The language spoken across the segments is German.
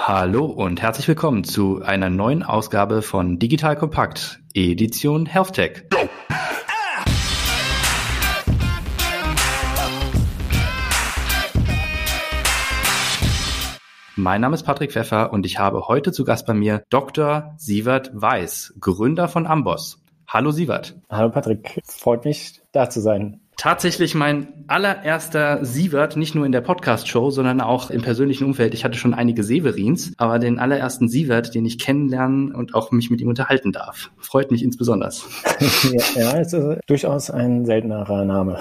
Hallo und herzlich willkommen zu einer neuen Ausgabe von Digital Kompakt, Edition HealthTech. Mein Name ist Patrick Pfeffer und ich habe heute zu Gast bei mir Dr. Sievert Weiß, Gründer von Amboss. Hallo Sievert. Hallo Patrick, freut mich da zu sein tatsächlich mein allererster Sievert, nicht nur in der Podcast-Show, sondern auch im persönlichen Umfeld. Ich hatte schon einige Severins, aber den allerersten Sievert, den ich kennenlernen und auch mich mit ihm unterhalten darf. Freut mich insbesondere. ja, ja, es ist durchaus ein seltenerer Name.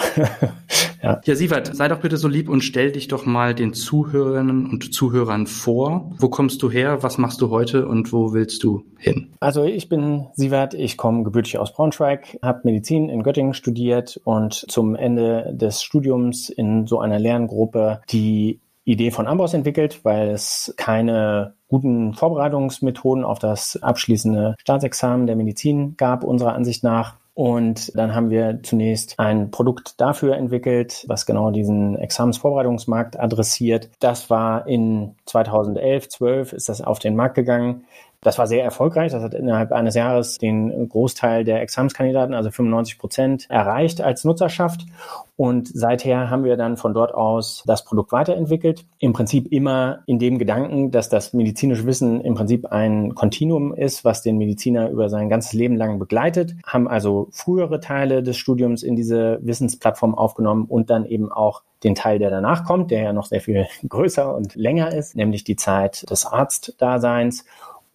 Ja. ja, Sievert, sei doch bitte so lieb und stell dich doch mal den Zuhörerinnen und Zuhörern vor. Wo kommst du her? Was machst du heute und wo willst du hin? Also ich bin Sievert, ich komme gebürtig aus Braunschweig, habe Medizin in Göttingen studiert und zum zum Ende des Studiums in so einer Lerngruppe die Idee von Amboss entwickelt, weil es keine guten Vorbereitungsmethoden auf das abschließende Staatsexamen der Medizin gab, unserer Ansicht nach. Und dann haben wir zunächst ein Produkt dafür entwickelt, was genau diesen Examensvorbereitungsmarkt adressiert. Das war in 2011, 12 ist das auf den Markt gegangen. Das war sehr erfolgreich. Das hat innerhalb eines Jahres den Großteil der Examenskandidaten, also 95 Prozent, erreicht als Nutzerschaft. Und seither haben wir dann von dort aus das Produkt weiterentwickelt. Im Prinzip immer in dem Gedanken, dass das medizinische Wissen im Prinzip ein Kontinuum ist, was den Mediziner über sein ganzes Leben lang begleitet. Haben also frühere Teile des Studiums in diese Wissensplattform aufgenommen und dann eben auch den Teil, der danach kommt, der ja noch sehr viel größer und länger ist, nämlich die Zeit des Arztdaseins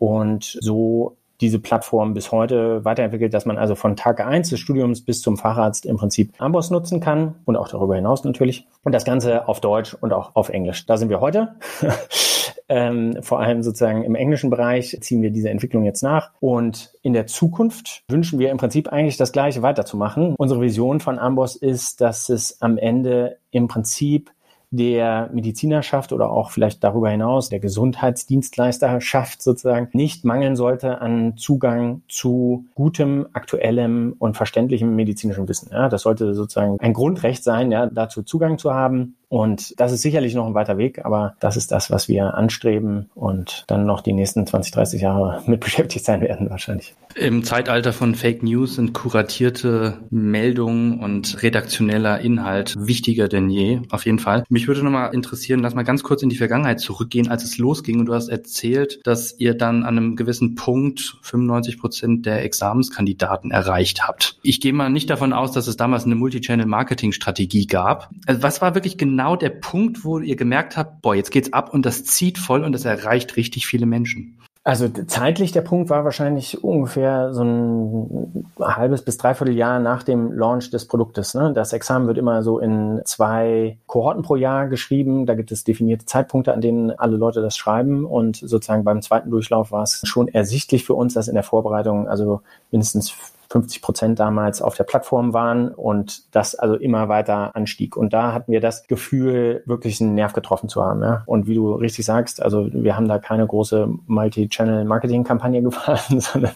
und so diese Plattform bis heute weiterentwickelt, dass man also von Tag eins des Studiums bis zum Facharzt im Prinzip Amboss nutzen kann und auch darüber hinaus natürlich. Und das Ganze auf Deutsch und auch auf Englisch. Da sind wir heute. ähm, vor allem sozusagen im englischen Bereich ziehen wir diese Entwicklung jetzt nach. Und in der Zukunft wünschen wir im Prinzip eigentlich das Gleiche weiterzumachen. Unsere Vision von Amboss ist, dass es am Ende im Prinzip der Medizinerschaft oder auch vielleicht darüber hinaus der Gesundheitsdienstleisterschaft sozusagen nicht mangeln sollte an Zugang zu gutem, aktuellem und verständlichem medizinischem Wissen. Ja, das sollte sozusagen ein Grundrecht sein, ja, dazu Zugang zu haben. Und das ist sicherlich noch ein weiter Weg, aber das ist das, was wir anstreben und dann noch die nächsten 20, 30 Jahre mit beschäftigt sein werden wahrscheinlich. Im Zeitalter von Fake News sind kuratierte Meldungen und redaktioneller Inhalt wichtiger denn je, auf jeden Fall. Mich würde nochmal interessieren, lass mal ganz kurz in die Vergangenheit zurückgehen, als es losging und du hast erzählt, dass ihr dann an einem gewissen Punkt 95 Prozent der Examenskandidaten erreicht habt. Ich gehe mal nicht davon aus, dass es damals eine Multichannel-Marketing-Strategie gab. Also was war wirklich genau genau der Punkt, wo ihr gemerkt habt, boah, jetzt geht's ab und das zieht voll und das erreicht richtig viele Menschen? Also zeitlich der Punkt war wahrscheinlich ungefähr so ein halbes bis dreiviertel Jahr nach dem Launch des Produktes. Ne? Das Examen wird immer so in zwei Kohorten pro Jahr geschrieben. Da gibt es definierte Zeitpunkte, an denen alle Leute das schreiben. Und sozusagen beim zweiten Durchlauf war es schon ersichtlich für uns, dass in der Vorbereitung also mindestens 50 Prozent damals auf der Plattform waren und das also immer weiter anstieg. Und da hatten wir das Gefühl, wirklich einen Nerv getroffen zu haben. Ja? Und wie du richtig sagst, also wir haben da keine große Multi-Channel-Marketing-Kampagne gefahren, sondern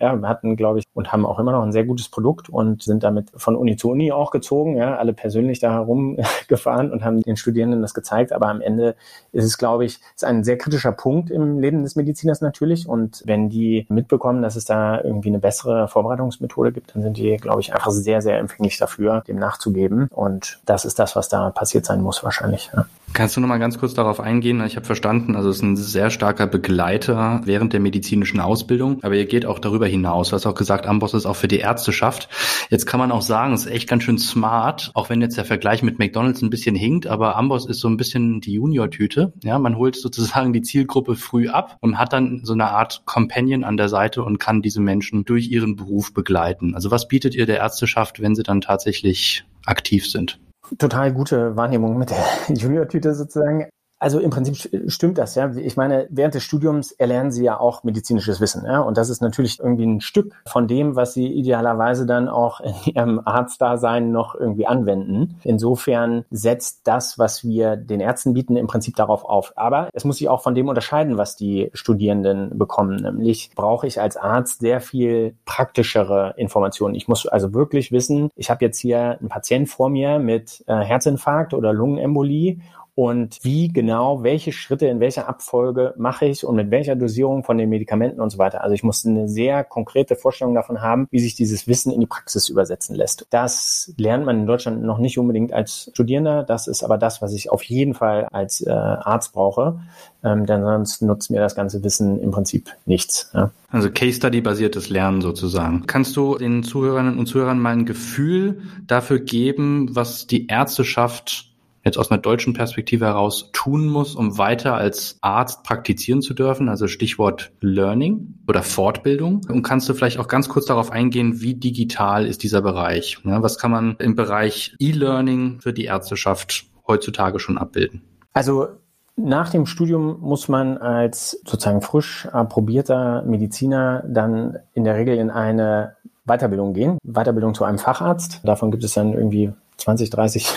ja, wir hatten, glaube ich, und haben auch immer noch ein sehr gutes Produkt und sind damit von Uni zu Uni auch gezogen, ja, alle persönlich da herumgefahren und haben den Studierenden das gezeigt. Aber am Ende ist es, glaube ich, ist ein sehr kritischer Punkt im Leben des Mediziners natürlich. Und wenn die mitbekommen, dass es da irgendwie eine bessere Vorbereitung Behandlungsmethode gibt, dann sind die, glaube ich, einfach sehr, sehr empfänglich dafür, dem nachzugeben. Und das ist das, was da passiert sein muss wahrscheinlich. Ja. Kannst du noch mal ganz kurz darauf eingehen? Ich habe verstanden, also es ist ein sehr starker Begleiter während der medizinischen Ausbildung, aber ihr geht auch darüber hinaus. Du hast auch gesagt, Amboss ist auch für die Ärzteschaft. Jetzt kann man auch sagen, es ist echt ganz schön smart, auch wenn jetzt der Vergleich mit McDonald's ein bisschen hinkt, aber Amboss ist so ein bisschen die Junior-Tüte. Ja, man holt sozusagen die Zielgruppe früh ab und hat dann so eine Art Companion an der Seite und kann diese Menschen durch ihren Beruf begleiten. Also was bietet ihr der Ärzteschaft, wenn sie dann tatsächlich aktiv sind? Total gute Wahrnehmung mit der Junior-Tüte sozusagen. Also im Prinzip stimmt das, ja. Ich meine, während des Studiums erlernen Sie ja auch medizinisches Wissen, ja. Und das ist natürlich irgendwie ein Stück von dem, was Sie idealerweise dann auch in Ihrem Arztdasein noch irgendwie anwenden. Insofern setzt das, was wir den Ärzten bieten, im Prinzip darauf auf. Aber es muss sich auch von dem unterscheiden, was die Studierenden bekommen. Nämlich brauche ich als Arzt sehr viel praktischere Informationen. Ich muss also wirklich wissen, ich habe jetzt hier einen Patient vor mir mit äh, Herzinfarkt oder Lungenembolie und wie genau, welche Schritte in welcher Abfolge mache ich und mit welcher Dosierung von den Medikamenten und so weiter. Also ich musste eine sehr konkrete Vorstellung davon haben, wie sich dieses Wissen in die Praxis übersetzen lässt. Das lernt man in Deutschland noch nicht unbedingt als Studierender. Das ist aber das, was ich auf jeden Fall als äh, Arzt brauche, ähm, denn sonst nutzt mir das ganze Wissen im Prinzip nichts. Ja. Also Case Study basiertes Lernen sozusagen. Kannst du den Zuhörerinnen und Zuhörern mal ein Gefühl dafür geben, was die Ärzteschaft jetzt aus einer deutschen Perspektive heraus tun muss, um weiter als Arzt praktizieren zu dürfen, also Stichwort Learning oder Fortbildung. Und kannst du vielleicht auch ganz kurz darauf eingehen, wie digital ist dieser Bereich? Was kann man im Bereich E-Learning für die Ärzteschaft heutzutage schon abbilden? Also nach dem Studium muss man als sozusagen frisch approbierter Mediziner dann in der Regel in eine Weiterbildung gehen. Weiterbildung zu einem Facharzt. Davon gibt es dann irgendwie 20, 30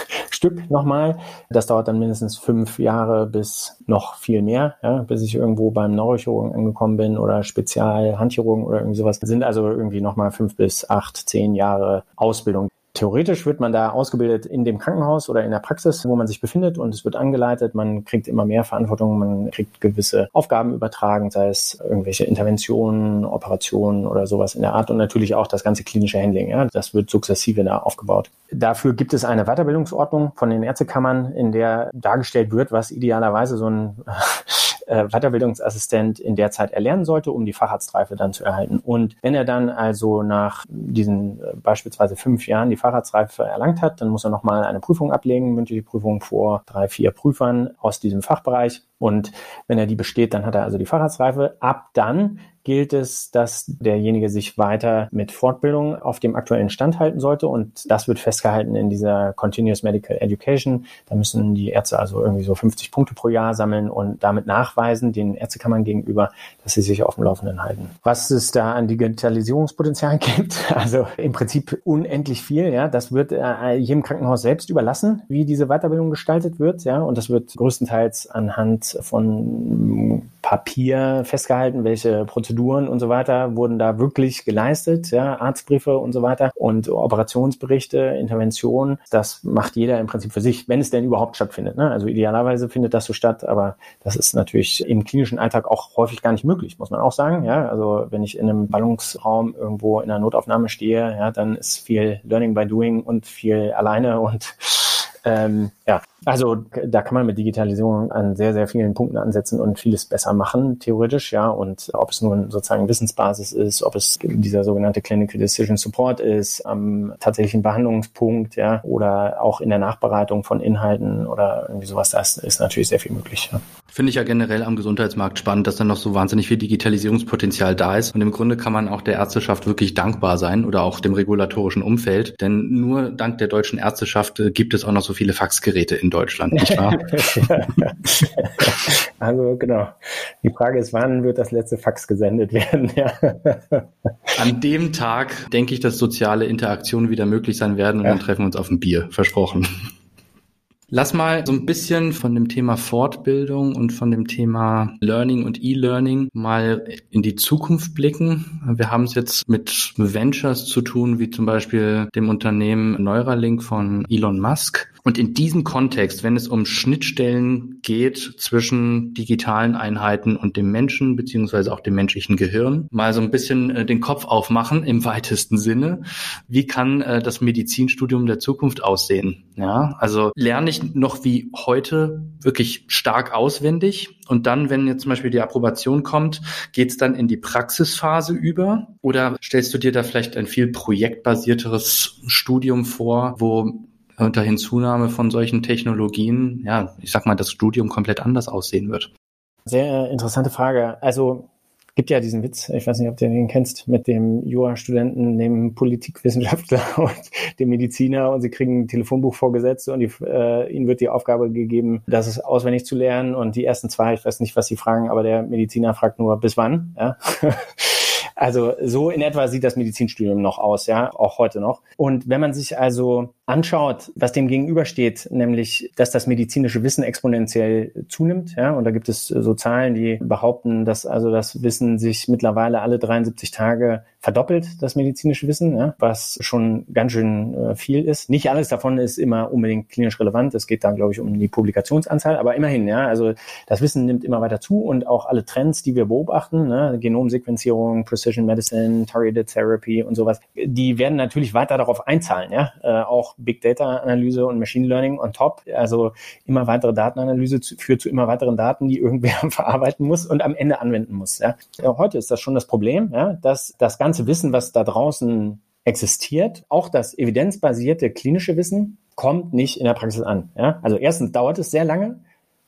Stück nochmal. Das dauert dann mindestens fünf Jahre bis noch viel mehr, ja, bis ich irgendwo beim Neurochirurgen angekommen bin oder Spezialhandchirurgen oder irgendwie sowas. Das sind also irgendwie nochmal fünf bis acht, zehn Jahre Ausbildung. Theoretisch wird man da ausgebildet in dem Krankenhaus oder in der Praxis, wo man sich befindet und es wird angeleitet. Man kriegt immer mehr Verantwortung, man kriegt gewisse Aufgaben übertragen, sei es irgendwelche Interventionen, Operationen oder sowas in der Art und natürlich auch das ganze klinische Handling. Ja, das wird sukzessive da aufgebaut. Dafür gibt es eine Weiterbildungsordnung von den Ärztekammern, in der dargestellt wird, was idealerweise so ein äh, Weiterbildungsassistent in der Zeit erlernen sollte, um die Facharztreife dann zu erhalten. Und wenn er dann also nach diesen äh, beispielsweise fünf Jahren die Facharztreife erlangt hat, dann muss er nochmal eine Prüfung ablegen, mündliche Prüfung vor drei, vier Prüfern aus diesem Fachbereich. Und wenn er die besteht, dann hat er also die Facharztreife. Ab dann gilt es, dass derjenige sich weiter mit Fortbildung auf dem aktuellen Stand halten sollte. Und das wird festgehalten in dieser Continuous Medical Education. Da müssen die Ärzte also irgendwie so 50 Punkte pro Jahr sammeln und damit nachweisen, den Ärztekammern gegenüber, dass sie sich auf dem Laufenden halten. Was es da an Digitalisierungspotenzial gibt, also im Prinzip unendlich viel. Ja, das wird äh, jedem Krankenhaus selbst überlassen, wie diese Weiterbildung gestaltet wird. Ja, und das wird größtenteils anhand von Papier festgehalten, welche Prozeduren und so weiter wurden da wirklich geleistet, ja, Arztbriefe und so weiter und Operationsberichte, Interventionen. Das macht jeder im Prinzip für sich, wenn es denn überhaupt stattfindet. Ne? Also idealerweise findet das so statt, aber das ist natürlich im klinischen Alltag auch häufig gar nicht möglich, muss man auch sagen. Ja, also wenn ich in einem Ballungsraum irgendwo in einer Notaufnahme stehe, ja, dann ist viel Learning by Doing und viel alleine und ähm, ja, also da kann man mit Digitalisierung an sehr, sehr vielen Punkten ansetzen und vieles besser machen, theoretisch, ja. Und ob es nun sozusagen Wissensbasis ist, ob es dieser sogenannte Clinical Decision Support ist, am tatsächlichen Behandlungspunkt, ja, oder auch in der Nachbereitung von Inhalten oder irgendwie sowas, das ist natürlich sehr viel möglich. Ja. Finde ich ja generell am Gesundheitsmarkt spannend, dass da noch so wahnsinnig viel Digitalisierungspotenzial da ist. Und im Grunde kann man auch der Ärzteschaft wirklich dankbar sein oder auch dem regulatorischen Umfeld. Denn nur dank der deutschen Ärzteschaft äh, gibt es auch noch so viele Faxgeräte in Deutschland, nicht wahr? also genau. Die Frage ist, wann wird das letzte Fax gesendet werden? Ja. An dem Tag denke ich, dass soziale Interaktionen wieder möglich sein werden und ja. dann treffen wir uns auf ein Bier. Versprochen. Lass mal so ein bisschen von dem Thema Fortbildung und von dem Thema Learning und E-Learning mal in die Zukunft blicken. Wir haben es jetzt mit Ventures zu tun, wie zum Beispiel dem Unternehmen Neuralink von Elon Musk. Und in diesem Kontext, wenn es um Schnittstellen geht zwischen digitalen Einheiten und dem Menschen, beziehungsweise auch dem menschlichen Gehirn, mal so ein bisschen äh, den Kopf aufmachen im weitesten Sinne. Wie kann äh, das Medizinstudium der Zukunft aussehen? Ja, also lerne ich noch wie heute wirklich stark auswendig und dann, wenn jetzt zum Beispiel die Approbation kommt, geht es dann in die Praxisphase über? Oder stellst du dir da vielleicht ein viel projektbasierteres Studium vor, wo unter Hinzunahme von solchen Technologien, ja, ich sag mal, das Studium komplett anders aussehen wird? Sehr interessante Frage. Also gibt ja diesen Witz, ich weiß nicht, ob du den kennst, mit dem Jura-Studenten, dem Politikwissenschaftler und dem Mediziner und sie kriegen ein Telefonbuch vorgesetzt und die, äh, ihnen wird die Aufgabe gegeben, das ist auswendig zu lernen und die ersten zwei, ich weiß nicht, was sie fragen, aber der Mediziner fragt nur, bis wann? Ja? Also so in etwa sieht das Medizinstudium noch aus, ja, auch heute noch. Und wenn man sich also anschaut, was dem gegenübersteht, nämlich, dass das medizinische Wissen exponentiell zunimmt, ja, und da gibt es so Zahlen, die behaupten, dass also das Wissen sich mittlerweile alle 73 Tage verdoppelt, das medizinische Wissen, ja, was schon ganz schön äh, viel ist. Nicht alles davon ist immer unbedingt klinisch relevant. Es geht da, glaube ich, um die Publikationsanzahl, aber immerhin, ja, also das Wissen nimmt immer weiter zu und auch alle Trends, die wir beobachten, ne, Genomsequenzierung, Precision Medicine, Targeted Therapy und sowas, die werden natürlich weiter darauf einzahlen, ja, äh, auch Big Data Analyse und Machine Learning on top, also immer weitere Datenanalyse zu, führt zu immer weiteren Daten, die irgendwer verarbeiten muss und am Ende anwenden muss, ja. Heute ist das schon das Problem, ja, dass das ganze Wissen, was da draußen existiert, auch das evidenzbasierte klinische Wissen, kommt nicht in der Praxis an. Ja? Also erstens dauert es sehr lange,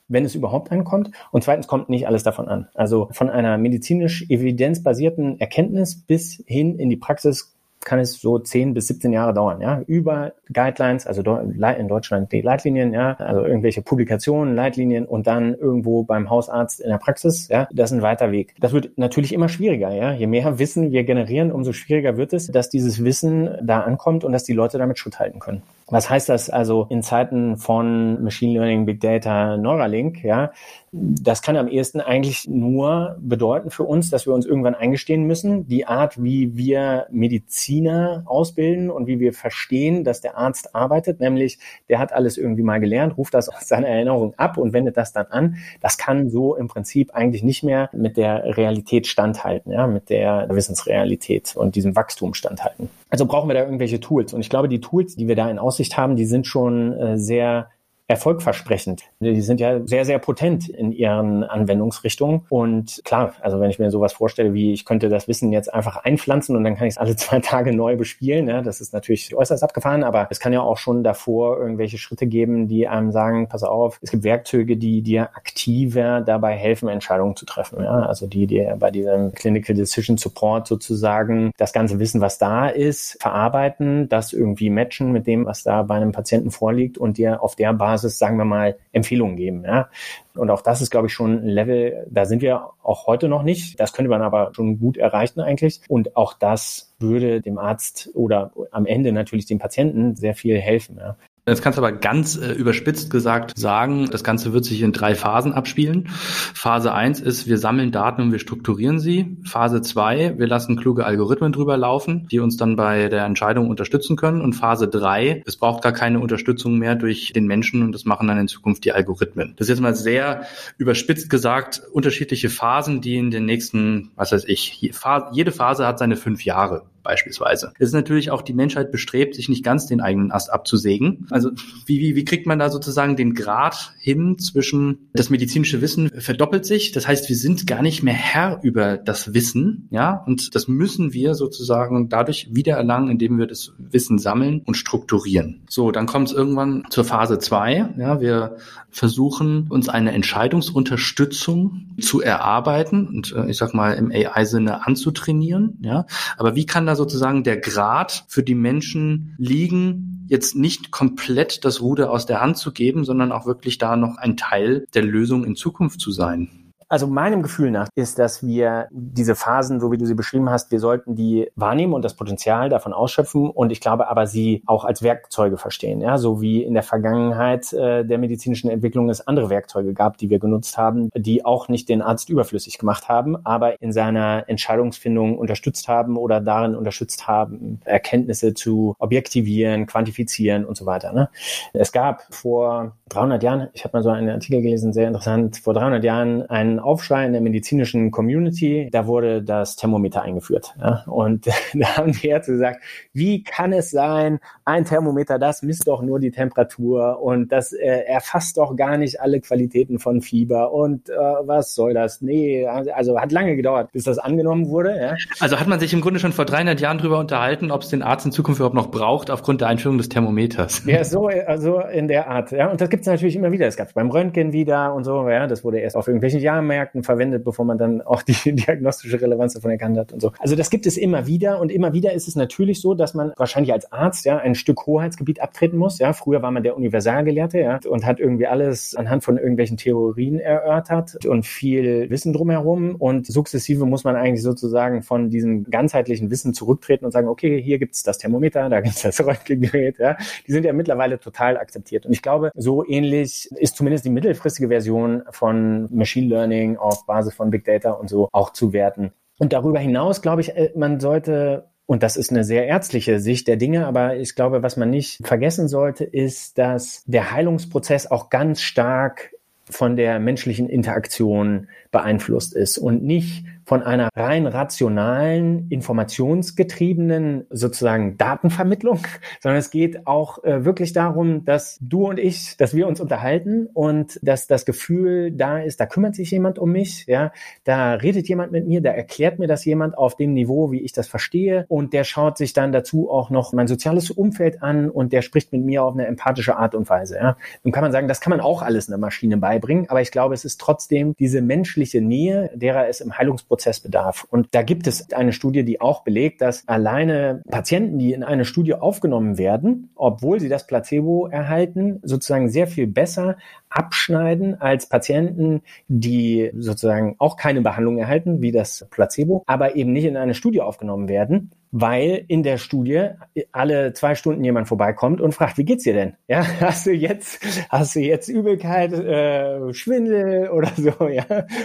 wenn es überhaupt ankommt. Und zweitens kommt nicht alles davon an. Also von einer medizinisch evidenzbasierten Erkenntnis bis hin in die Praxis kann es so 10 bis 17 Jahre dauern, ja, über Guidelines, also in Deutschland die Leitlinien, ja, also irgendwelche Publikationen, Leitlinien und dann irgendwo beim Hausarzt in der Praxis, ja, das ist ein weiter Weg. Das wird natürlich immer schwieriger, ja. Je mehr Wissen wir generieren, umso schwieriger wird es, dass dieses Wissen da ankommt und dass die Leute damit Schritt halten können. Was heißt das also in Zeiten von Machine Learning, Big Data, Neuralink? Ja, das kann am ehesten eigentlich nur bedeuten für uns, dass wir uns irgendwann eingestehen müssen, die Art, wie wir Mediziner ausbilden und wie wir verstehen, dass der Arzt arbeitet, nämlich der hat alles irgendwie mal gelernt, ruft das aus seiner Erinnerung ab und wendet das dann an. Das kann so im Prinzip eigentlich nicht mehr mit der Realität standhalten, ja, mit der Wissensrealität und diesem Wachstum standhalten. Also brauchen wir da irgendwelche Tools. Und ich glaube, die Tools, die wir da in Aussicht haben, die sind schon äh, sehr erfolgversprechend. Die sind ja sehr, sehr potent in ihren Anwendungsrichtungen. Und klar, also wenn ich mir sowas vorstelle, wie ich könnte das Wissen jetzt einfach einpflanzen und dann kann ich es alle zwei Tage neu bespielen, ja, das ist natürlich äußerst abgefahren, aber es kann ja auch schon davor irgendwelche Schritte geben, die einem sagen, pass auf, es gibt Werkzeuge, die dir aktiver dabei helfen, Entscheidungen zu treffen. Ja, also die dir bei diesem Clinical Decision Support sozusagen das ganze Wissen, was da ist, verarbeiten, das irgendwie matchen mit dem, was da bei einem Patienten vorliegt und dir auf der Basis Basis, sagen wir mal, Empfehlungen geben. Ja? Und auch das ist, glaube ich, schon ein Level, da sind wir auch heute noch nicht. Das könnte man aber schon gut erreichen eigentlich. Und auch das würde dem Arzt oder am Ende natürlich dem Patienten sehr viel helfen. Ja. Das kannst du aber ganz äh, überspitzt gesagt sagen, das Ganze wird sich in drei Phasen abspielen. Phase eins ist, wir sammeln Daten und wir strukturieren sie. Phase zwei, wir lassen kluge Algorithmen drüber laufen, die uns dann bei der Entscheidung unterstützen können. Und Phase drei, es braucht gar keine Unterstützung mehr durch den Menschen und das machen dann in Zukunft die Algorithmen. Das ist jetzt mal sehr überspitzt gesagt, unterschiedliche Phasen, die in den nächsten, was weiß ich, jede Phase hat seine fünf Jahre beispielsweise. Es ist natürlich auch die Menschheit bestrebt, sich nicht ganz den eigenen Ast abzusägen. Also wie, wie, wie kriegt man da sozusagen den Grad hin zwischen das medizinische Wissen verdoppelt sich. Das heißt, wir sind gar nicht mehr Herr über das Wissen, ja, und das müssen wir sozusagen dadurch wiedererlangen, indem wir das Wissen sammeln und strukturieren. So, dann kommt es irgendwann zur Phase zwei. Ja, wir versuchen, uns eine Entscheidungsunterstützung zu erarbeiten und äh, ich sag mal im AI-Sinne anzutrainieren. Ja, aber wie kann da sozusagen der Grad für die Menschen liegen, jetzt nicht komplett das Ruder aus der Hand zu geben, sondern auch wirklich da noch ein Teil der Lösung in Zukunft zu sein? Also meinem Gefühl nach ist, dass wir diese Phasen, so wie du sie beschrieben hast, wir sollten die wahrnehmen und das Potenzial davon ausschöpfen und ich glaube aber sie auch als Werkzeuge verstehen. Ja, so wie in der Vergangenheit äh, der medizinischen Entwicklung es andere Werkzeuge gab, die wir genutzt haben, die auch nicht den Arzt überflüssig gemacht haben, aber in seiner Entscheidungsfindung unterstützt haben oder darin unterstützt haben, Erkenntnisse zu objektivieren, quantifizieren und so weiter. Ne? Es gab vor 300 Jahren, ich habe mal so einen Artikel gelesen, sehr interessant, vor 300 Jahren einen Aufschrei in der medizinischen Community. Da wurde das Thermometer eingeführt. Ja? Und da haben die Ärzte gesagt, wie kann es sein, ein Thermometer, das misst doch nur die Temperatur und das äh, erfasst doch gar nicht alle Qualitäten von Fieber und äh, was soll das? Nee, also hat lange gedauert, bis das angenommen wurde. Ja? Also hat man sich im Grunde schon vor 300 Jahren darüber unterhalten, ob es den Arzt in Zukunft überhaupt noch braucht aufgrund der Einführung des Thermometers. Ja, so also in der Art. Ja, und das gibt es natürlich immer wieder. Es gab es beim Röntgen wieder und so. Ja, das wurde erst auf irgendwelchen Jahren Lehrmärkten verwendet, bevor man dann auch die diagnostische Relevanz davon erkannt hat und so. Also das gibt es immer wieder und immer wieder ist es natürlich so, dass man wahrscheinlich als Arzt ja ein Stück Hoheitsgebiet abtreten muss. Ja, früher war man der Universalgelehrte ja, und hat irgendwie alles anhand von irgendwelchen Theorien erörtert und viel Wissen drumherum und sukzessive muss man eigentlich sozusagen von diesem ganzheitlichen Wissen zurücktreten und sagen, okay, hier gibt's das Thermometer, da gibt's das Röntgengerät. Ja, die sind ja mittlerweile total akzeptiert und ich glaube, so ähnlich ist zumindest die mittelfristige Version von Machine Learning auf Basis von Big Data und so auch zu werten. Und darüber hinaus glaube ich, äh, man sollte und das ist eine sehr ärztliche Sicht der Dinge, aber ich glaube, was man nicht vergessen sollte, ist, dass der Heilungsprozess auch ganz stark von der menschlichen Interaktion beeinflusst ist und nicht von einer rein rationalen, informationsgetriebenen sozusagen Datenvermittlung, sondern es geht auch äh, wirklich darum, dass du und ich, dass wir uns unterhalten und dass das Gefühl da ist, da kümmert sich jemand um mich, ja, da redet jemand mit mir, da erklärt mir das jemand auf dem Niveau, wie ich das verstehe und der schaut sich dann dazu auch noch mein soziales Umfeld an und der spricht mit mir auf eine empathische Art und Weise, ja. Nun kann man sagen, das kann man auch alles einer Maschine beibringen, aber ich glaube, es ist trotzdem diese menschliche Nähe, derer es im Heilungsprozess Prozessbedarf. Und da gibt es eine Studie, die auch belegt, dass alleine Patienten, die in eine Studie aufgenommen werden, obwohl sie das Placebo erhalten, sozusagen sehr viel besser abschneiden als Patienten, die sozusagen auch keine Behandlung erhalten, wie das Placebo, aber eben nicht in eine Studie aufgenommen werden weil in der Studie alle zwei Stunden jemand vorbeikommt und fragt, wie geht's dir denn? Ja, hast du jetzt, hast du jetzt Übelkeit, äh, Schwindel oder so, ja?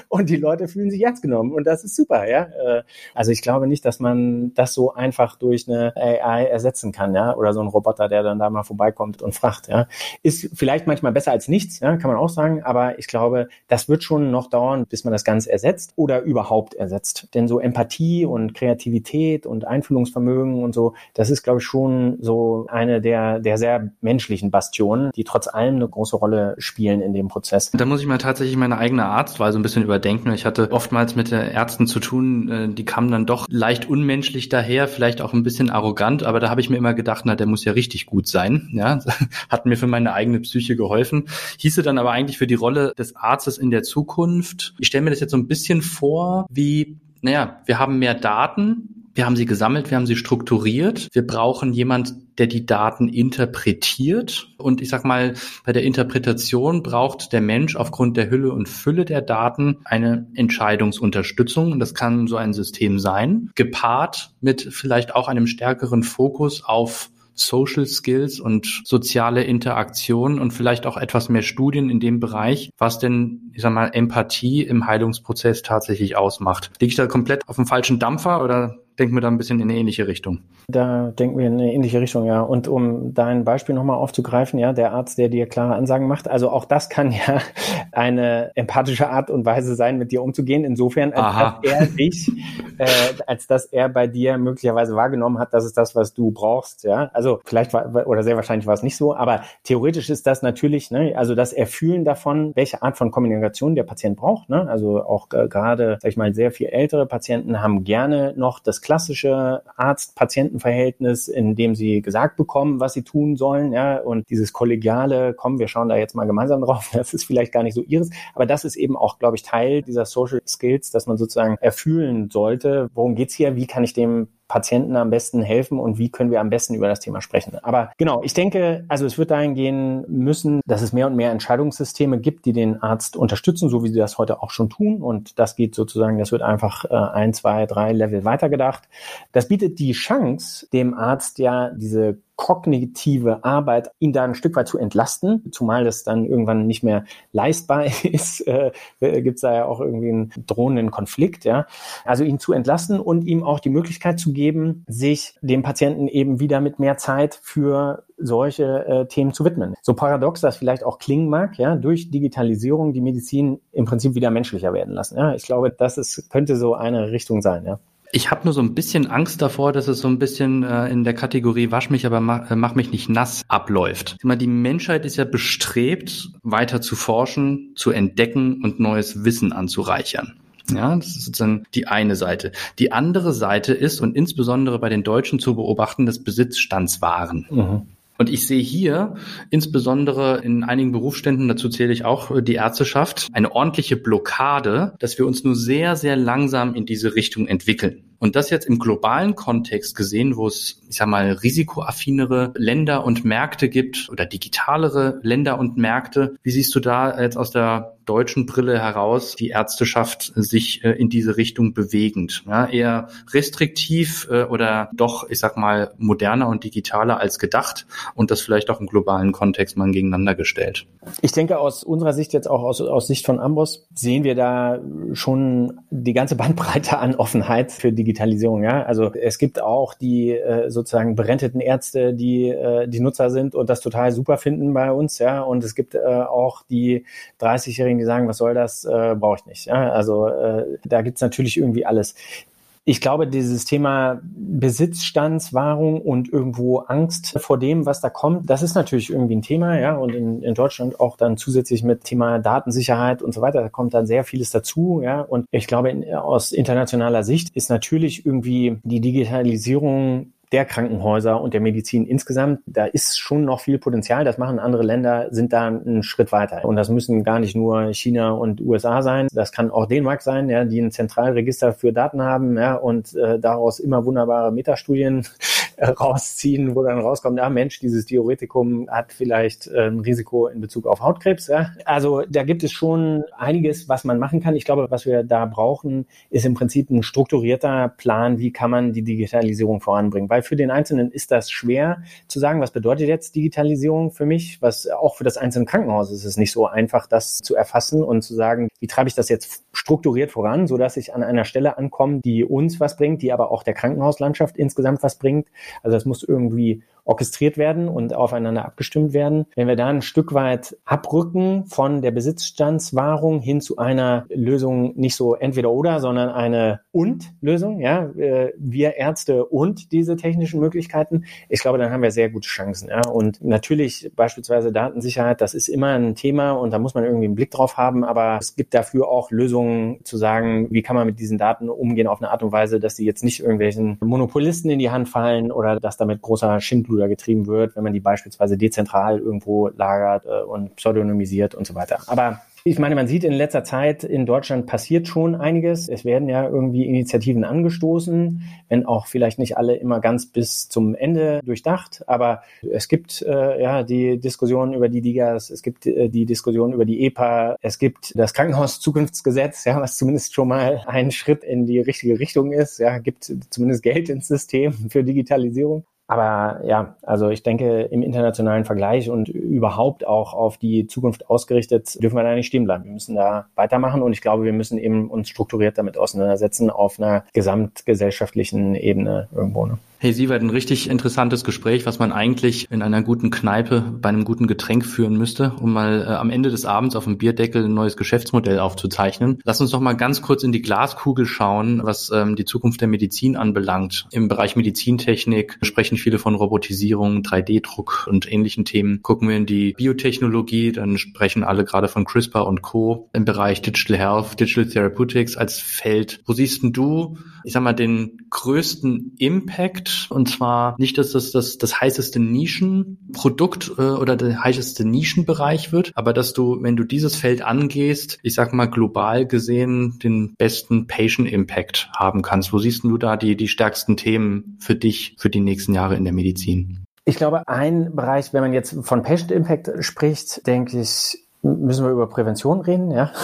Und die Leute fühlen sich ernst genommen und das ist super, ja. Äh, also ich glaube nicht, dass man das so einfach durch eine AI ersetzen kann, ja, oder so ein Roboter, der dann da mal vorbeikommt und fragt, ja. Ist vielleicht manchmal besser als nichts, ja, kann man auch sagen, aber ich glaube, das wird schon noch dauern, bis man das Ganze ersetzt oder überhaupt ersetzt. Denn so Empathie und Kreativität und Einfluss Einfühlungsvermögen und so, das ist, glaube ich, schon so eine der, der sehr menschlichen Bastionen, die trotz allem eine große Rolle spielen in dem Prozess. Da muss ich mal tatsächlich meine eigene Arztwahl so ein bisschen überdenken. Ich hatte oftmals mit Ärzten zu tun, äh, die kamen dann doch leicht unmenschlich daher, vielleicht auch ein bisschen arrogant, aber da habe ich mir immer gedacht, na, der muss ja richtig gut sein. Ja, hat mir für meine eigene Psyche geholfen. Hieße dann aber eigentlich für die Rolle des Arztes in der Zukunft. Ich stelle mir das jetzt so ein bisschen vor, wie naja, wir haben mehr Daten, wir haben sie gesammelt, wir haben sie strukturiert. Wir brauchen jemand, der die Daten interpretiert. Und ich sag mal, bei der Interpretation braucht der Mensch aufgrund der Hülle und Fülle der Daten eine Entscheidungsunterstützung. Und das kann so ein System sein, gepaart mit vielleicht auch einem stärkeren Fokus auf Social Skills und soziale Interaktion und vielleicht auch etwas mehr Studien in dem Bereich, was denn, ich sag mal, Empathie im Heilungsprozess tatsächlich ausmacht. Liege ich da komplett auf dem falschen Dampfer oder denken wir da ein bisschen in eine ähnliche Richtung. Da denken wir in eine ähnliche Richtung, ja. Und um dein Beispiel nochmal aufzugreifen, ja, der Arzt, der dir klare Ansagen macht, also auch das kann ja eine empathische Art und Weise sein, mit dir umzugehen, insofern, als Aha. dass er dich, äh, als dass er bei dir möglicherweise wahrgenommen hat, das ist das, was du brauchst, ja. Also vielleicht war, oder sehr wahrscheinlich war es nicht so, aber theoretisch ist das natürlich, ne, also das Erfühlen davon, welche Art von Kommunikation der Patient braucht, ne. Also auch äh, gerade, sag ich mal, sehr viel ältere Patienten haben gerne noch das klassische Arzt-Patienten-Verhältnis, in dem sie gesagt bekommen, was sie tun sollen, ja, und dieses kollegiale, komm, wir schauen da jetzt mal gemeinsam drauf, das ist vielleicht gar nicht so ihres, aber das ist eben auch, glaube ich, Teil dieser Social Skills, dass man sozusagen erfüllen sollte, worum geht's hier, wie kann ich dem Patienten am besten helfen und wie können wir am besten über das Thema sprechen. Aber genau, ich denke, also es wird dahin gehen müssen, dass es mehr und mehr Entscheidungssysteme gibt, die den Arzt unterstützen, so wie sie das heute auch schon tun. Und das geht sozusagen, das wird einfach äh, ein, zwei, drei Level weitergedacht. Das bietet die Chance, dem Arzt ja diese kognitive Arbeit, ihn da ein Stück weit zu entlasten, zumal das dann irgendwann nicht mehr leistbar ist, äh, gibt es da ja auch irgendwie einen drohenden Konflikt, ja. Also ihn zu entlasten und ihm auch die Möglichkeit zu geben, sich dem Patienten eben wieder mit mehr Zeit für solche äh, Themen zu widmen. So paradox das vielleicht auch klingen mag, ja, durch Digitalisierung die Medizin im Prinzip wieder menschlicher werden lassen. Ja, ich glaube, das ist, könnte so eine Richtung sein, ja. Ich habe nur so ein bisschen Angst davor, dass es so ein bisschen äh, in der Kategorie wasch mich, aber mach, äh, mach mich nicht nass abläuft. Mal, die Menschheit ist ja bestrebt, weiter zu forschen, zu entdecken und neues Wissen anzureichern. Ja, das ist sozusagen die eine Seite. Die andere Seite ist, und insbesondere bei den Deutschen zu beobachten, das Besitzstandswaren. Mhm. Und ich sehe hier insbesondere in einigen Berufsständen, dazu zähle ich auch die Ärzteschaft, eine ordentliche Blockade, dass wir uns nur sehr, sehr langsam in diese Richtung entwickeln. Und das jetzt im globalen Kontext gesehen, wo es, ich sag mal, risikoaffinere Länder und Märkte gibt oder digitalere Länder und Märkte. Wie siehst du da jetzt aus der deutschen Brille heraus die Ärzteschaft sich äh, in diese Richtung bewegend? Ja, eher restriktiv äh, oder doch, ich sag mal, moderner und digitaler als gedacht und das vielleicht auch im globalen Kontext mal gegeneinander gestellt? Ich denke, aus unserer Sicht jetzt auch aus, aus Sicht von Amboss sehen wir da schon die ganze Bandbreite an Offenheit für Digitalisierung. Ja, also es gibt auch die äh, sozusagen berenteten Ärzte, die die Nutzer sind und das total super finden bei uns. Ja, und es gibt auch die 30-Jährigen, die sagen, was soll das, äh, brauche ich nicht. Ja, also äh, da gibt's natürlich irgendwie alles. Ich glaube, dieses Thema Besitzstandswahrung und irgendwo Angst vor dem, was da kommt, das ist natürlich irgendwie ein Thema, ja, und in, in Deutschland auch dann zusätzlich mit Thema Datensicherheit und so weiter, da kommt dann sehr vieles dazu, ja, und ich glaube, in, aus internationaler Sicht ist natürlich irgendwie die Digitalisierung der Krankenhäuser und der Medizin insgesamt, da ist schon noch viel Potenzial. Das machen andere Länder, sind da einen Schritt weiter. Und das müssen gar nicht nur China und USA sein. Das kann auch Dänemark sein, ja, die ein Zentralregister für Daten haben, ja, und äh, daraus immer wunderbare Metastudien rausziehen, wo dann rauskommt, ah Mensch, dieses Diuretikum hat vielleicht äh, ein Risiko in Bezug auf Hautkrebs. Ja? Also da gibt es schon einiges, was man machen kann. Ich glaube, was wir da brauchen, ist im Prinzip ein strukturierter Plan, wie kann man die Digitalisierung voranbringen. Weil für den Einzelnen ist das schwer zu sagen, was bedeutet jetzt Digitalisierung für mich, was auch für das einzelne Krankenhaus ist es nicht so einfach, das zu erfassen und zu sagen, wie treibe ich das jetzt strukturiert voran, so dass ich an einer Stelle ankomme, die uns was bringt, die aber auch der Krankenhauslandschaft insgesamt was bringt. Also das muss irgendwie orchestriert werden und aufeinander abgestimmt werden. Wenn wir da ein Stück weit abrücken von der Besitzstandswahrung hin zu einer Lösung nicht so entweder oder, sondern eine und Lösung, ja, äh, wir Ärzte und diese technischen Möglichkeiten, ich glaube, dann haben wir sehr gute Chancen. Ja. Und natürlich beispielsweise Datensicherheit, das ist immer ein Thema und da muss man irgendwie einen Blick drauf haben, aber es gibt dafür auch Lösungen zu sagen, wie kann man mit diesen Daten umgehen auf eine Art und Weise, dass die jetzt nicht irgendwelchen Monopolisten in die Hand fallen oder dass damit großer Schindluder Schindluder getrieben wird, wenn man die beispielsweise dezentral irgendwo lagert äh, und pseudonymisiert und so weiter. Aber ich meine, man sieht in letzter Zeit in Deutschland passiert schon einiges. Es werden ja irgendwie Initiativen angestoßen, wenn auch vielleicht nicht alle immer ganz bis zum Ende durchdacht. Aber es gibt äh, ja die Diskussion über die Digas, es gibt äh, die Diskussion über die EPA, es gibt das Krankenhauszukunftsgesetz, ja, was zumindest schon mal ein Schritt in die richtige Richtung ist. Ja, gibt zumindest Geld ins System für Digitalisierung. Aber ja, also ich denke, im internationalen Vergleich und überhaupt auch auf die Zukunft ausgerichtet, dürfen wir da nicht stehen bleiben. Wir müssen da weitermachen und ich glaube, wir müssen eben uns strukturiert damit auseinandersetzen auf einer gesamtgesellschaftlichen Ebene irgendwo. Ne? Hey Sievert, ein richtig interessantes Gespräch, was man eigentlich in einer guten Kneipe bei einem guten Getränk führen müsste, um mal äh, am Ende des Abends auf dem Bierdeckel ein neues Geschäftsmodell aufzuzeichnen. Lass uns doch mal ganz kurz in die Glaskugel schauen, was ähm, die Zukunft der Medizin anbelangt. Im Bereich Medizintechnik sprechen viele von Robotisierung, 3D-Druck und ähnlichen Themen. Gucken wir in die Biotechnologie, dann sprechen alle gerade von CRISPR und Co. Im Bereich Digital Health, Digital Therapeutics als Feld. Wo siehst denn du, ich sag mal, den größten Impact und zwar nicht, dass das das, das heißeste Nischenprodukt äh, oder der heißeste Nischenbereich wird, aber dass du, wenn du dieses Feld angehst, ich sag mal global gesehen, den besten Patient Impact haben kannst. Wo siehst du da die, die stärksten Themen für dich für die nächsten Jahre in der Medizin? Ich glaube, ein Bereich, wenn man jetzt von Patient Impact spricht, denke ich, müssen wir über Prävention reden, ja.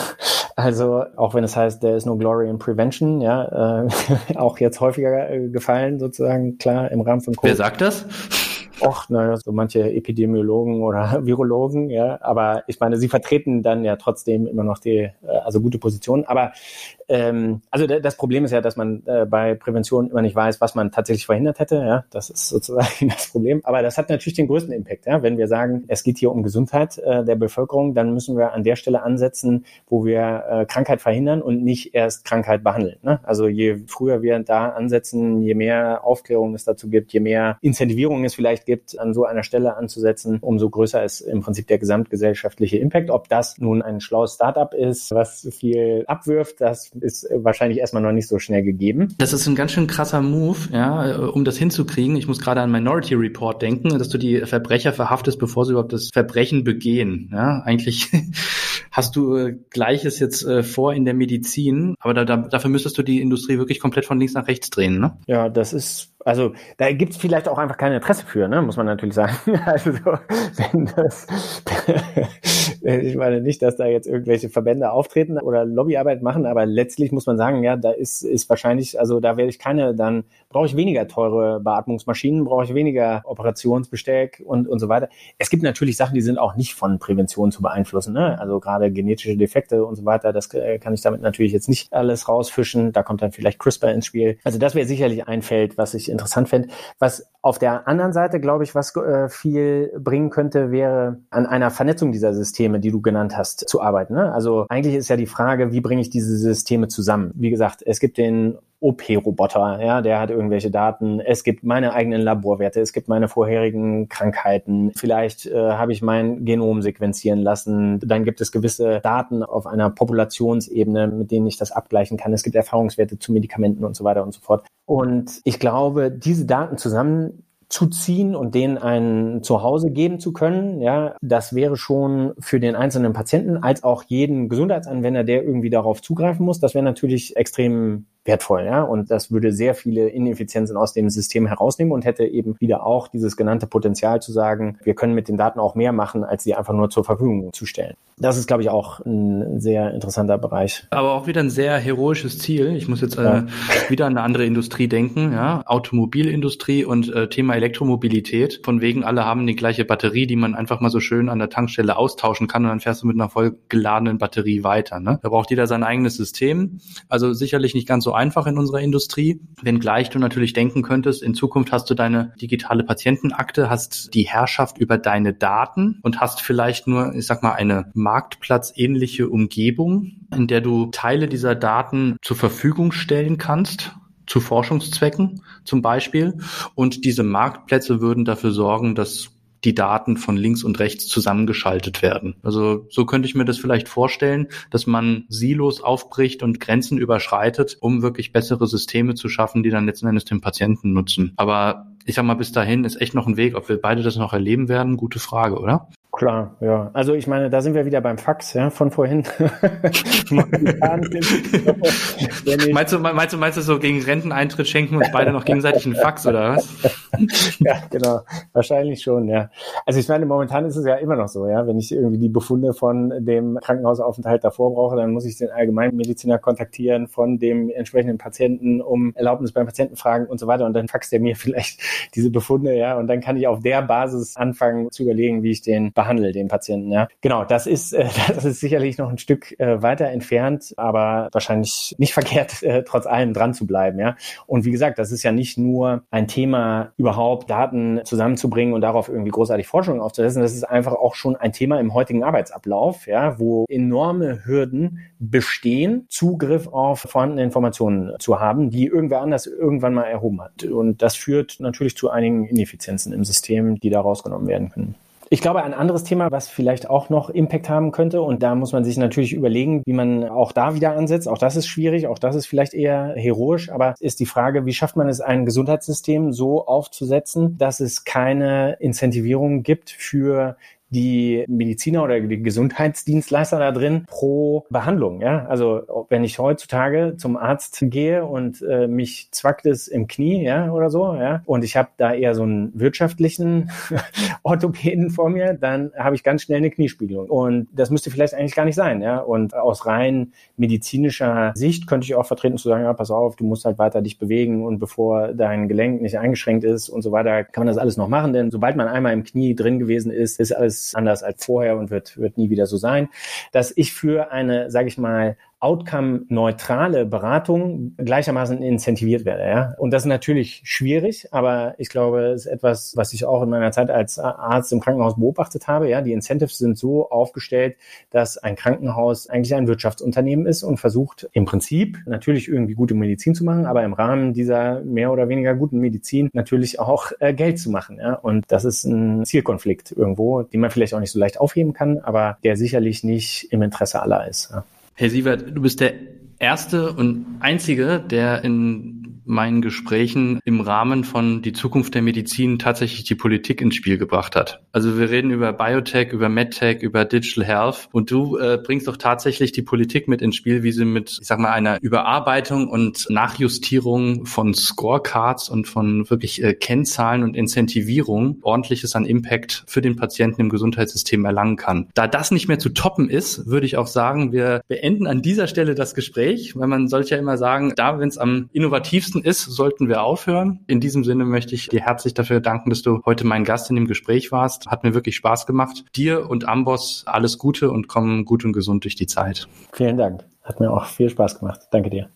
Also auch wenn es heißt, there is no glory in prevention, ja, äh, auch jetzt häufiger äh, gefallen sozusagen, klar, im Rahmen von Covid. Wer sagt das? Och, naja, so manche Epidemiologen oder Virologen, ja, aber ich meine, sie vertreten dann ja trotzdem immer noch die, äh, also gute Positionen. Aber ähm, also das Problem ist ja, dass man äh, bei Prävention immer nicht weiß, was man tatsächlich verhindert hätte. Ja, das ist sozusagen das Problem. Aber das hat natürlich den größten Impact. Ja, wenn wir sagen, es geht hier um Gesundheit äh, der Bevölkerung, dann müssen wir an der Stelle ansetzen, wo wir äh, Krankheit verhindern und nicht erst Krankheit behandeln. Ne? Also je früher wir da ansetzen, je mehr Aufklärung es dazu gibt, je mehr Incentivierung es vielleicht gibt, an so einer Stelle anzusetzen, umso größer ist im Prinzip der gesamtgesellschaftliche Impact. Ob das nun ein schlaues Startup ist, was viel abwirft, das ist wahrscheinlich erstmal noch nicht so schnell gegeben. Das ist ein ganz schön krasser Move, ja, um das hinzukriegen. Ich muss gerade an Minority Report denken, dass du die Verbrecher verhaftest, bevor sie überhaupt das Verbrechen begehen. Ja, eigentlich hast du äh, Gleiches jetzt äh, vor in der Medizin, aber da, da, dafür müsstest du die Industrie wirklich komplett von links nach rechts drehen, ne? Ja, das ist also da gibt es vielleicht auch einfach kein Interesse für, ne? muss man natürlich sagen. Also wenn das, ich meine nicht, dass da jetzt irgendwelche Verbände auftreten oder Lobbyarbeit machen, aber letztlich muss man sagen, ja, da ist, ist wahrscheinlich, also da werde ich keine, dann brauche ich weniger teure Beatmungsmaschinen, brauche ich weniger Operationsbesteck und, und so weiter. Es gibt natürlich Sachen, die sind auch nicht von Prävention zu beeinflussen, ne? also gerade genetische Defekte und so weiter, das äh, kann ich damit natürlich jetzt nicht alles rausfischen, da kommt dann vielleicht CRISPR ins Spiel. Also das wäre sicherlich ein Feld, was ich interessant fände. Was auf der anderen Seite, glaube ich, was äh, viel bringen könnte, wäre an einer Vernetzung dieser Systeme, die du genannt hast, zu arbeiten. Ne? Also eigentlich ist ja die Frage, wie bringe ich diese Systeme zusammen? Wie gesagt, es gibt den OP-Roboter, ja, der hat irgendwelche Daten. Es gibt meine eigenen Laborwerte, es gibt meine vorherigen Krankheiten. Vielleicht äh, habe ich mein Genom sequenzieren lassen. Dann gibt es gewisse Daten auf einer Populationsebene, mit denen ich das abgleichen kann. Es gibt Erfahrungswerte zu Medikamenten und so weiter und so fort. Und ich glaube, diese Daten zusammen zu ziehen und denen ein Zuhause geben zu können, ja, das wäre schon für den einzelnen Patienten als auch jeden Gesundheitsanwender, der irgendwie darauf zugreifen muss, das wäre natürlich extrem wertvoll, ja. Und das würde sehr viele Ineffizienzen aus dem System herausnehmen und hätte eben wieder auch dieses genannte Potenzial zu sagen, wir können mit den Daten auch mehr machen, als sie einfach nur zur Verfügung zu stellen. Das ist, glaube ich, auch ein sehr interessanter Bereich. Aber auch wieder ein sehr heroisches Ziel. Ich muss jetzt äh, ja. wieder an eine andere Industrie denken, ja. Automobilindustrie und äh, Thema Elektromobilität. Von wegen, alle haben die gleiche Batterie, die man einfach mal so schön an der Tankstelle austauschen kann und dann fährst du mit einer voll geladenen Batterie weiter. Ne? Da braucht jeder sein eigenes System. Also sicherlich nicht ganz so einfach in unserer Industrie, wenngleich du natürlich denken könntest, in Zukunft hast du deine digitale Patientenakte, hast die Herrschaft über deine Daten und hast vielleicht nur, ich sag mal, eine marktplatzähnliche Umgebung, in der du Teile dieser Daten zur Verfügung stellen kannst zu Forschungszwecken zum Beispiel. Und diese Marktplätze würden dafür sorgen, dass die Daten von links und rechts zusammengeschaltet werden. Also so könnte ich mir das vielleicht vorstellen, dass man Silos aufbricht und Grenzen überschreitet, um wirklich bessere Systeme zu schaffen, die dann letzten Endes den Patienten nutzen. Aber ich sag mal, bis dahin ist echt noch ein Weg. Ob wir beide das noch erleben werden, gute Frage, oder? Klar, ja. Also ich meine, da sind wir wieder beim Fax, ja, von vorhin. meinst, du, meinst du, meinst du so gegen Renteneintritt schenken uns beide noch gegenseitig einen Fax oder was? ja, genau. Wahrscheinlich schon, ja. Also ich meine, momentan ist es ja immer noch so, ja. Wenn ich irgendwie die Befunde von dem Krankenhausaufenthalt davor brauche, dann muss ich den Allgemeinmediziner kontaktieren von dem entsprechenden Patienten, um Erlaubnis beim Patienten fragen und so weiter. Und dann faxt er mir vielleicht diese Befunde, ja. Und dann kann ich auf der Basis anfangen zu überlegen, wie ich den behandle behandle den Patienten. Ja, genau. Das ist äh, das ist sicherlich noch ein Stück äh, weiter entfernt, aber wahrscheinlich nicht verkehrt, äh, trotz allem dran zu bleiben. Ja, und wie gesagt, das ist ja nicht nur ein Thema, überhaupt Daten zusammenzubringen und darauf irgendwie großartig Forschung aufzusetzen. Das ist einfach auch schon ein Thema im heutigen Arbeitsablauf, ja, wo enorme Hürden bestehen, Zugriff auf vorhandene Informationen zu haben, die irgendwer anders irgendwann mal erhoben hat. Und das führt natürlich zu einigen Ineffizienzen im System, die da rausgenommen werden können. Ich glaube, ein anderes Thema, was vielleicht auch noch Impact haben könnte, und da muss man sich natürlich überlegen, wie man auch da wieder ansetzt. Auch das ist schwierig, auch das ist vielleicht eher heroisch, aber ist die Frage, wie schafft man es, ein Gesundheitssystem so aufzusetzen, dass es keine Incentivierung gibt für die Mediziner oder die Gesundheitsdienstleister da drin pro Behandlung. Ja? Also wenn ich heutzutage zum Arzt gehe und äh, mich zwackt es im Knie ja, oder so, ja, und ich habe da eher so einen wirtschaftlichen Orthopäden vor mir, dann habe ich ganz schnell eine Kniespiegelung. Und das müsste vielleicht eigentlich gar nicht sein. Ja? Und aus rein medizinischer Sicht könnte ich auch vertreten zu sagen, ja, pass auf, du musst halt weiter dich bewegen und bevor dein Gelenk nicht eingeschränkt ist und so weiter, kann man das alles noch machen. Denn sobald man einmal im Knie drin gewesen ist, ist alles anders als vorher und wird, wird nie wieder so sein, dass ich für eine, sage ich mal, outcome-neutrale Beratung gleichermaßen incentiviert werde. Ja? Und das ist natürlich schwierig, aber ich glaube, es ist etwas, was ich auch in meiner Zeit als Arzt im Krankenhaus beobachtet habe. Ja, die Incentives sind so aufgestellt, dass ein Krankenhaus eigentlich ein Wirtschaftsunternehmen ist und versucht im Prinzip natürlich irgendwie gute Medizin zu machen, aber im Rahmen dieser mehr oder weniger guten Medizin natürlich auch äh, Geld zu machen. Ja? Und das ist ein Zielkonflikt irgendwo, den man vielleicht auch nicht so leicht aufheben kann, aber der sicherlich nicht im Interesse aller ist. Ja? Herr Sievert, du bist der erste und einzige, der in meinen Gesprächen im Rahmen von die Zukunft der Medizin tatsächlich die Politik ins Spiel gebracht hat. Also wir reden über Biotech, über MedTech, über Digital Health und du äh, bringst doch tatsächlich die Politik mit ins Spiel, wie sie mit, ich sag mal, einer Überarbeitung und Nachjustierung von Scorecards und von wirklich äh, Kennzahlen und Incentivierung ordentliches an Impact für den Patienten im Gesundheitssystem erlangen kann. Da das nicht mehr zu toppen ist, würde ich auch sagen, wir beenden an dieser Stelle das Gespräch, weil man sollte ja immer sagen, da, wenn es am innovativsten Nutzen ist, sollten wir aufhören. In diesem Sinne möchte ich dir herzlich dafür danken, dass du heute mein Gast in dem Gespräch warst. Hat mir wirklich Spaß gemacht. Dir und Amboss alles Gute und komm gut und gesund durch die Zeit. Vielen Dank. Hat mir auch viel Spaß gemacht. Danke dir.